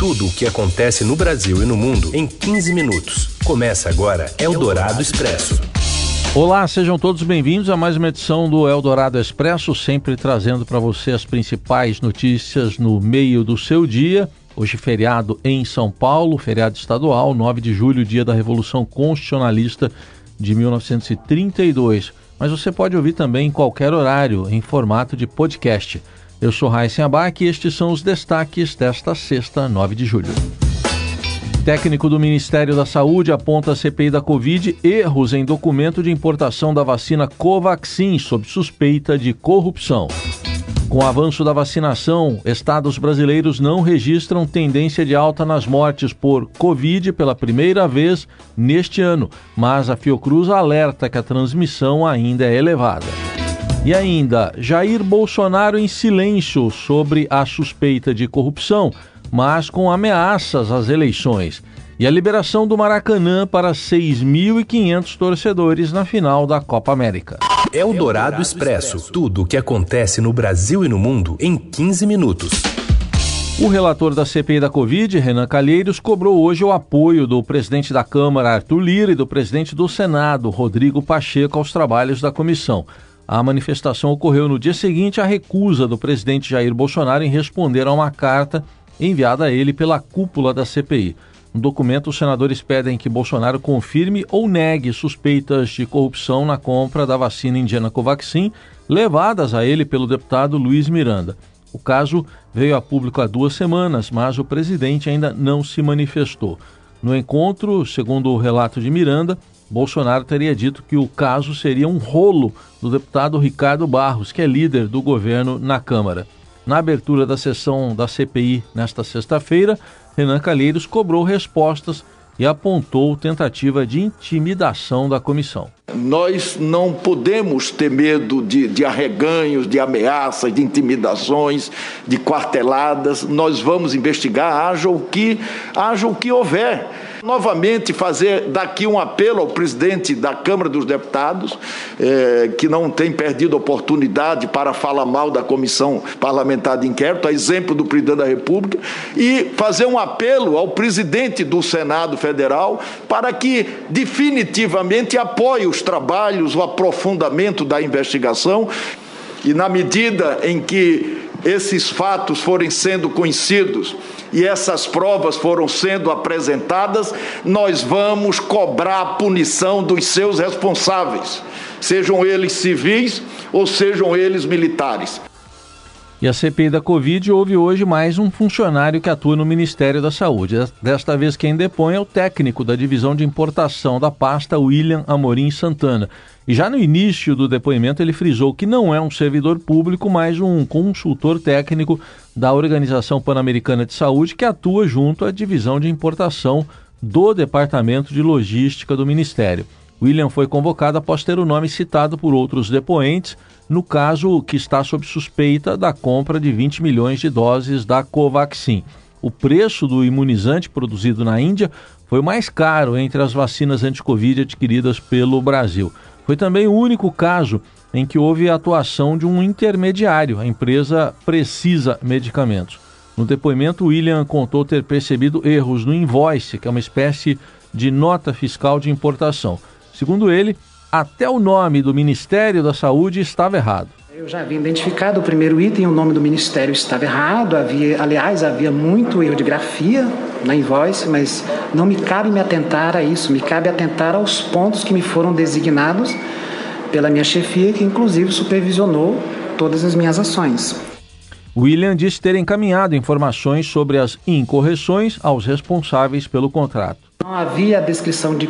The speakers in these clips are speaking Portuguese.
Tudo o que acontece no Brasil e no mundo em 15 minutos. Começa agora Eldorado Expresso. Olá, sejam todos bem-vindos a mais uma edição do Eldorado Expresso, sempre trazendo para você as principais notícias no meio do seu dia. Hoje, feriado em São Paulo, feriado estadual, 9 de julho, dia da Revolução Constitucionalista de 1932. Mas você pode ouvir também em qualquer horário, em formato de podcast. Eu sou Raíssen Abac e estes são os destaques desta sexta, 9 de julho. Técnico do Ministério da Saúde aponta a CPI da Covid erros em documento de importação da vacina Covaxin sob suspeita de corrupção. Com o avanço da vacinação, estados brasileiros não registram tendência de alta nas mortes por Covid pela primeira vez neste ano, mas a Fiocruz alerta que a transmissão ainda é elevada. E ainda, Jair Bolsonaro em silêncio sobre a suspeita de corrupção, mas com ameaças às eleições. E a liberação do Maracanã para 6.500 torcedores na final da Copa América. É o Dourado Expresso. Tudo o que acontece no Brasil e no mundo em 15 minutos. O relator da CPI da Covid, Renan Calheiros, cobrou hoje o apoio do presidente da Câmara, Arthur Lira, e do presidente do Senado, Rodrigo Pacheco, aos trabalhos da comissão. A manifestação ocorreu no dia seguinte à recusa do presidente Jair Bolsonaro em responder a uma carta enviada a ele pela cúpula da CPI. No documento, os senadores pedem que Bolsonaro confirme ou negue suspeitas de corrupção na compra da vacina indiana Covaxin, levadas a ele pelo deputado Luiz Miranda. O caso veio a público há duas semanas, mas o presidente ainda não se manifestou. No encontro, segundo o relato de Miranda, Bolsonaro teria dito que o caso seria um rolo do deputado Ricardo Barros, que é líder do governo na Câmara. Na abertura da sessão da CPI nesta sexta-feira, Renan Calheiros cobrou respostas e apontou tentativa de intimidação da comissão. Nós não podemos ter medo de, de, arreganhos, de ameaças, de intimidações, de quarteladas. Nós vamos investigar, haja o que, haja o que houver. Novamente, fazer daqui um apelo ao presidente da Câmara dos Deputados, eh, que não tem perdido oportunidade para falar mal da comissão parlamentar de inquérito, a exemplo do presidente da República, e fazer um apelo ao presidente do Senado Federal para que definitivamente apoie os trabalhos, o aprofundamento da investigação, e na medida em que esses fatos forem sendo conhecidos e essas provas foram sendo apresentadas, nós vamos cobrar a punição dos seus responsáveis, sejam eles civis ou sejam eles militares. E a CPI da Covid houve hoje mais um funcionário que atua no Ministério da Saúde. Desta vez quem depõe é o técnico da divisão de importação da pasta, William Amorim Santana. E já no início do depoimento ele frisou que não é um servidor público, mas um consultor técnico da Organização Pan-Americana de Saúde que atua junto à divisão de importação do Departamento de Logística do Ministério. William foi convocado após ter o nome citado por outros depoentes no caso que está sob suspeita da compra de 20 milhões de doses da Covaxin. O preço do imunizante produzido na Índia foi o mais caro entre as vacinas anti-Covid adquiridas pelo Brasil. Foi também o único caso em que houve a atuação de um intermediário, a empresa Precisa Medicamentos. No depoimento, William contou ter percebido erros no invoice, que é uma espécie de nota fiscal de importação. Segundo ele, até o nome do Ministério da Saúde estava errado. Eu já havia identificado o primeiro item, o nome do ministério estava errado, havia, aliás, havia muito erro de grafia na invoice, mas não me cabe me atentar a isso, me cabe atentar aos pontos que me foram designados pela minha chefia, que inclusive supervisionou todas as minhas ações. William disse ter encaminhado informações sobre as incorreções aos responsáveis pelo contrato. Não havia descrição de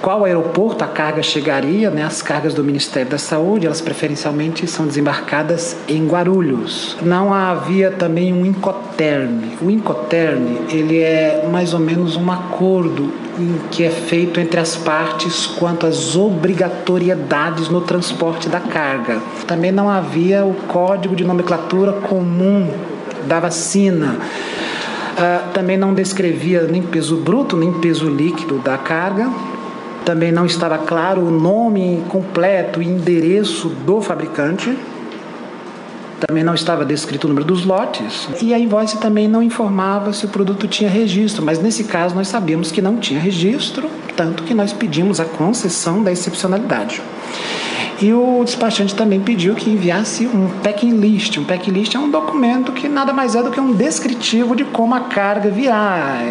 qual aeroporto a carga chegaria, né? As cargas do Ministério da Saúde, elas preferencialmente são desembarcadas em Guarulhos. Não havia também um Incoterm. O Incoterm, ele é mais ou menos um acordo que é feito entre as partes quanto às obrigatoriedades no transporte da carga. Também não havia o código de nomenclatura comum da vacina. Uh, também não descrevia nem peso bruto nem peso líquido da carga, também não estava claro o nome completo e endereço do fabricante. também não estava descrito o número dos lotes e a invoice também não informava se o produto tinha registro, mas nesse caso nós sabíamos que não tinha registro, tanto que nós pedimos a concessão da excepcionalidade. E o despachante também pediu que enviasse um packing list. Um packing list é um documento que nada mais é do que um descritivo de como a carga virá,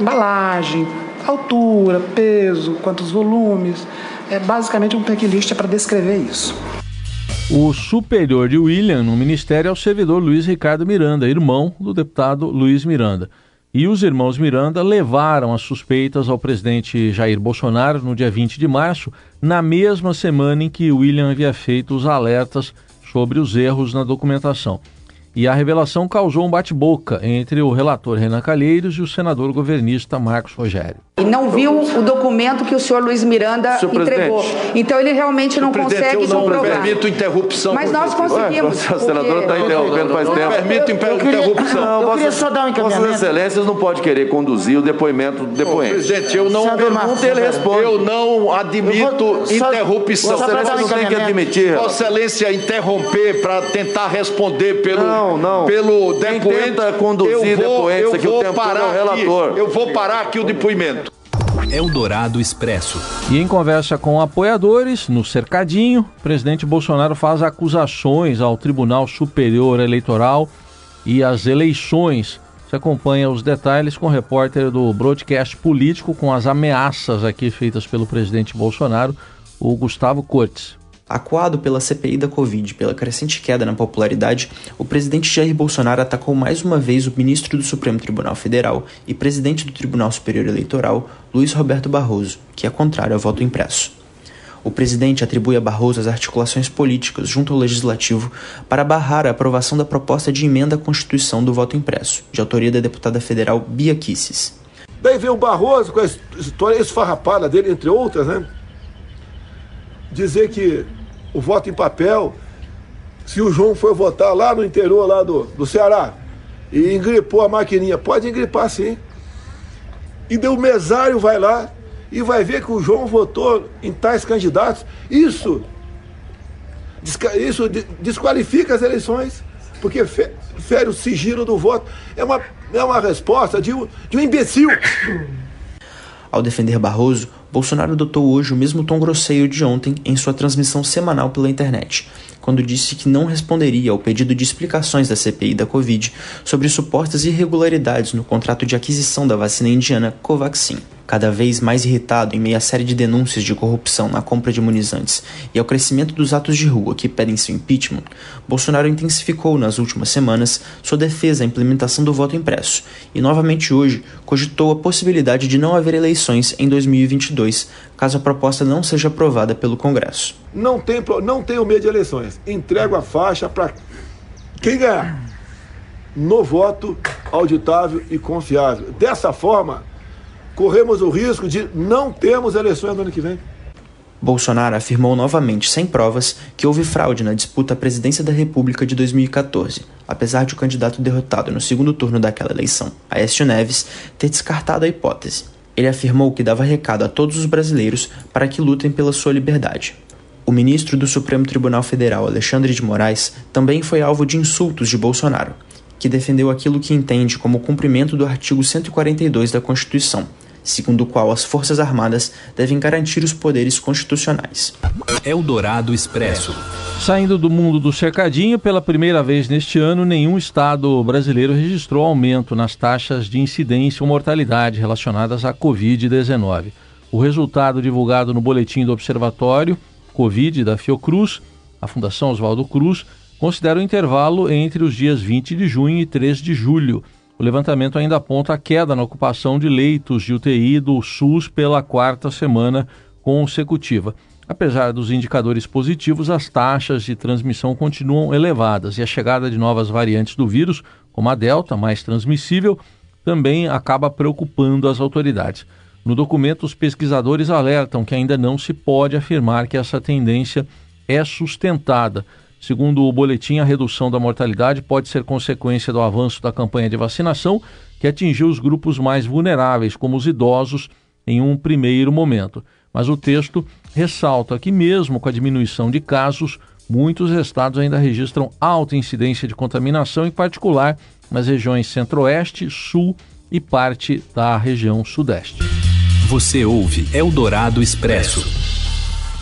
embalagem, altura, peso, quantos volumes. É basicamente um packing list é para descrever isso. O superior de William no ministério é o servidor Luiz Ricardo Miranda, irmão do deputado Luiz Miranda. E os irmãos Miranda levaram as suspeitas ao presidente Jair Bolsonaro no dia 20 de março, na mesma semana em que William havia feito os alertas sobre os erros na documentação. E a revelação causou um bate-boca entre o relator Renan Calheiros e o senador governista Marcos Rogério. E não viu o documento que o senhor Luiz Miranda senhor entregou. Então ele realmente não consegue eu não comprovar. permito interrupção. Mas nós conseguimos. Ué, a senadora está interrompendo faz tempo. Permito interrupção. Não, eu queria só dar um encaminhamento. Vossas Excelências não pode querer conduzir o depoimento do depoente. presidente, eu não pergunto, ele responde. Eu não admito só, interrupção. Vossa Excelência não tem que admitir. Vossa Excelência interromper para tentar responder pelo não, não. pelo depoente. Quem tenta conduzir depoentes aqui o tempo todo é o relator. Eu vou parar aqui o depoimento. Eldorado Expresso. E em conversa com apoiadores, no cercadinho, o presidente Bolsonaro faz acusações ao Tribunal Superior Eleitoral e às eleições. Você acompanha os detalhes com o repórter do Broadcast Político com as ameaças aqui feitas pelo presidente Bolsonaro, o Gustavo Cortes. Acuado pela CPI da Covid pela crescente queda na popularidade, o presidente Jair Bolsonaro atacou mais uma vez o ministro do Supremo Tribunal Federal e presidente do Tribunal Superior Eleitoral, Luiz Roberto Barroso, que é contrário ao voto impresso. O presidente atribui a Barroso as articulações políticas junto ao legislativo para barrar a aprovação da proposta de emenda à Constituição do voto impresso, de autoria da deputada federal Bia Kisses. Daí vem o Barroso com a história esfarrapada dele, entre outras, né? Dizer que o voto em papel, se o João foi votar lá no interior lá do, do Ceará e engripou a maquininha, pode engripar sim. E o mesário vai lá e vai ver que o João votou em tais candidatos. Isso, isso desqualifica as eleições, porque fere o sigilo do voto. É uma, é uma resposta de de um imbecil. Ao defender Barroso, Bolsonaro adotou hoje o mesmo tom grosseiro de ontem em sua transmissão semanal pela internet, quando disse que não responderia ao pedido de explicações da CPI da Covid sobre supostas irregularidades no contrato de aquisição da vacina indiana Covaxin. Cada vez mais irritado em meio à série de denúncias de corrupção na compra de imunizantes e ao crescimento dos atos de rua que pedem seu impeachment, Bolsonaro intensificou nas últimas semanas sua defesa à implementação do voto impresso e novamente hoje cogitou a possibilidade de não haver eleições em 2022, caso a proposta não seja aprovada pelo Congresso. Não tem, não tenho medo de eleições. Entrego a faixa para quem ganhar no voto auditável e confiável. Dessa forma, corremos o risco de não termos eleições no ano que vem. Bolsonaro afirmou novamente, sem provas, que houve fraude na disputa à presidência da República de 2014, apesar de o candidato derrotado no segundo turno daquela eleição, Aécio Neves, ter descartado a hipótese. Ele afirmou que dava recado a todos os brasileiros para que lutem pela sua liberdade. O ministro do Supremo Tribunal Federal, Alexandre de Moraes, também foi alvo de insultos de Bolsonaro, que defendeu aquilo que entende como cumprimento do artigo 142 da Constituição, segundo o qual as Forças Armadas devem garantir os poderes constitucionais. Eldorado Expresso. Saindo do mundo do cercadinho, pela primeira vez neste ano, nenhum estado brasileiro registrou aumento nas taxas de incidência ou mortalidade relacionadas à Covid-19. O resultado divulgado no boletim do Observatório Covid da Fiocruz, a Fundação Oswaldo Cruz, considera o intervalo entre os dias 20 de junho e 3 de julho o levantamento ainda aponta a queda na ocupação de leitos de UTI do SUS pela quarta semana consecutiva. Apesar dos indicadores positivos, as taxas de transmissão continuam elevadas e a chegada de novas variantes do vírus, como a Delta, mais transmissível, também acaba preocupando as autoridades. No documento, os pesquisadores alertam que ainda não se pode afirmar que essa tendência é sustentada Segundo o boletim, a redução da mortalidade pode ser consequência do avanço da campanha de vacinação, que atingiu os grupos mais vulneráveis, como os idosos, em um primeiro momento. Mas o texto ressalta que, mesmo com a diminuição de casos, muitos estados ainda registram alta incidência de contaminação, em particular nas regiões Centro-Oeste, Sul e parte da região Sudeste. Você ouve Eldorado Expresso.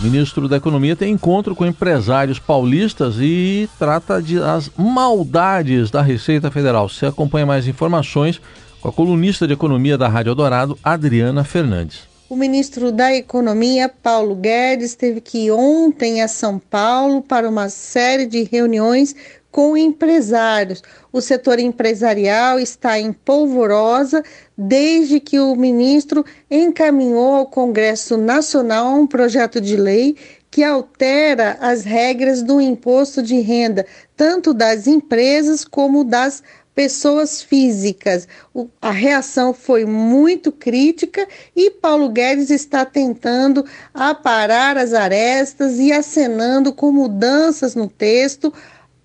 Ministro da Economia tem encontro com empresários paulistas e trata de as maldades da Receita Federal. Você acompanha mais informações com a colunista de economia da Rádio Eldorado, Adriana Fernandes. O ministro da Economia, Paulo Guedes, teve que ir ontem a São Paulo para uma série de reuniões com empresários. O setor empresarial está em polvorosa desde que o ministro encaminhou ao Congresso Nacional um projeto de lei que altera as regras do imposto de renda, tanto das empresas como das pessoas físicas. O, a reação foi muito crítica e Paulo Guedes está tentando aparar as arestas e acenando com mudanças no texto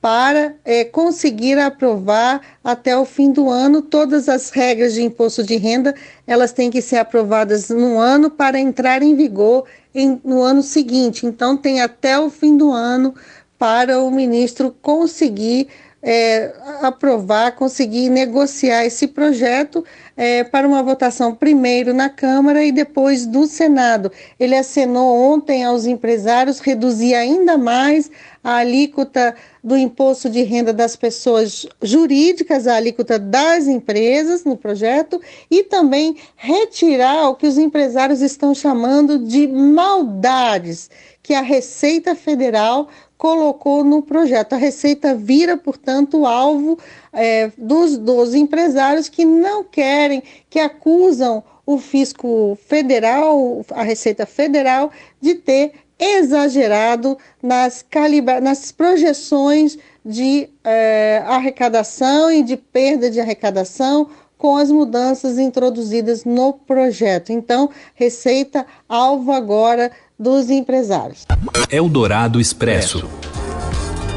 para é, conseguir aprovar até o fim do ano todas as regras de imposto de renda. Elas têm que ser aprovadas no ano para entrar em vigor em, no ano seguinte. Então tem até o fim do ano para o ministro conseguir é, aprovar, conseguir negociar esse projeto é, para uma votação primeiro na Câmara e depois no Senado. Ele acenou ontem aos empresários reduzir ainda mais a alíquota do imposto de renda das pessoas jurídicas, a alíquota das empresas no projeto, e também retirar o que os empresários estão chamando de maldades que a Receita Federal colocou no projeto. A Receita vira, portanto, alvo é, dos, dos empresários que não querem, que acusam o fisco federal, a Receita Federal, de ter exagerado nas, calibra nas projeções de é, arrecadação e de perda de arrecadação com as mudanças introduzidas no projeto. Então, Receita alvo agora dos empresários. Eldorado Expresso.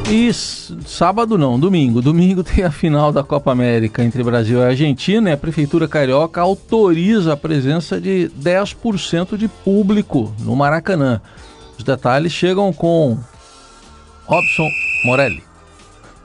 E sábado não, domingo. Domingo tem a final da Copa América entre Brasil e Argentina e a Prefeitura Carioca autoriza a presença de 10% de público no Maracanã. Os detalhes chegam com Robson Morelli.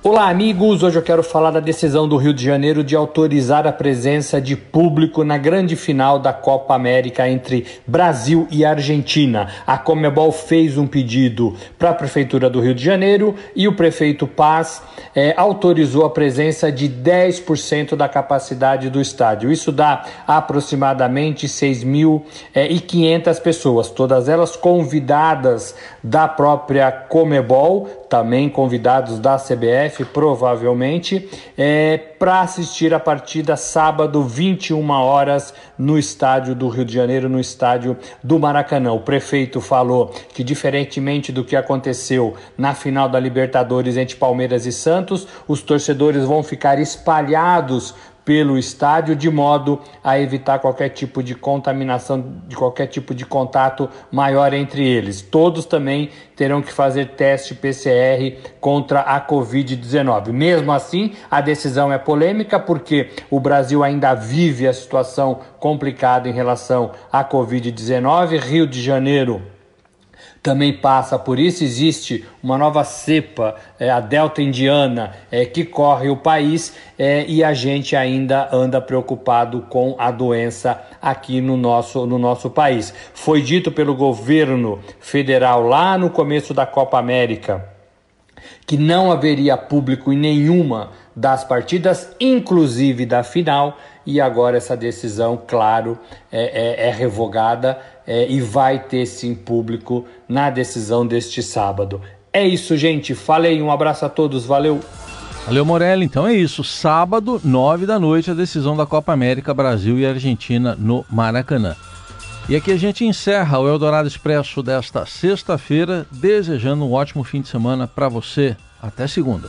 Olá, amigos! Hoje eu quero falar da decisão do Rio de Janeiro de autorizar a presença de público na grande final da Copa América entre Brasil e Argentina. A Comebol fez um pedido para a Prefeitura do Rio de Janeiro e o prefeito Paz é, autorizou a presença de 10% da capacidade do estádio. Isso dá aproximadamente 6.500 é, pessoas, todas elas convidadas da própria Comebol, também convidados da CBF, provavelmente, é, para assistir a partida sábado, 21 horas, no estádio do Rio de Janeiro, no estádio do Maracanã. O prefeito falou que, diferentemente do que aconteceu na final da Libertadores entre Palmeiras e Santos, os torcedores vão ficar espalhados pelo estádio de modo a evitar qualquer tipo de contaminação, de qualquer tipo de contato maior entre eles. Todos também terão que fazer teste PCR contra a Covid-19. Mesmo assim, a decisão é polêmica porque o Brasil ainda vive a situação complicada em relação à Covid-19. Rio de Janeiro também passa por isso. Existe uma nova cepa, é, a Delta Indiana, é, que corre o país é, e a gente ainda anda preocupado com a doença aqui no nosso, no nosso país. Foi dito pelo governo federal lá no começo da Copa América que não haveria público em nenhuma das partidas, inclusive da final, e agora essa decisão, claro, é, é, é revogada é, e vai ter sim público na decisão deste sábado. É isso, gente. Falei, um abraço a todos, valeu. Valeu, Morelli. Então é isso. Sábado, nove da noite, a decisão da Copa América Brasil e Argentina no Maracanã. E aqui a gente encerra o Eldorado Expresso desta sexta-feira, desejando um ótimo fim de semana para você. Até segunda.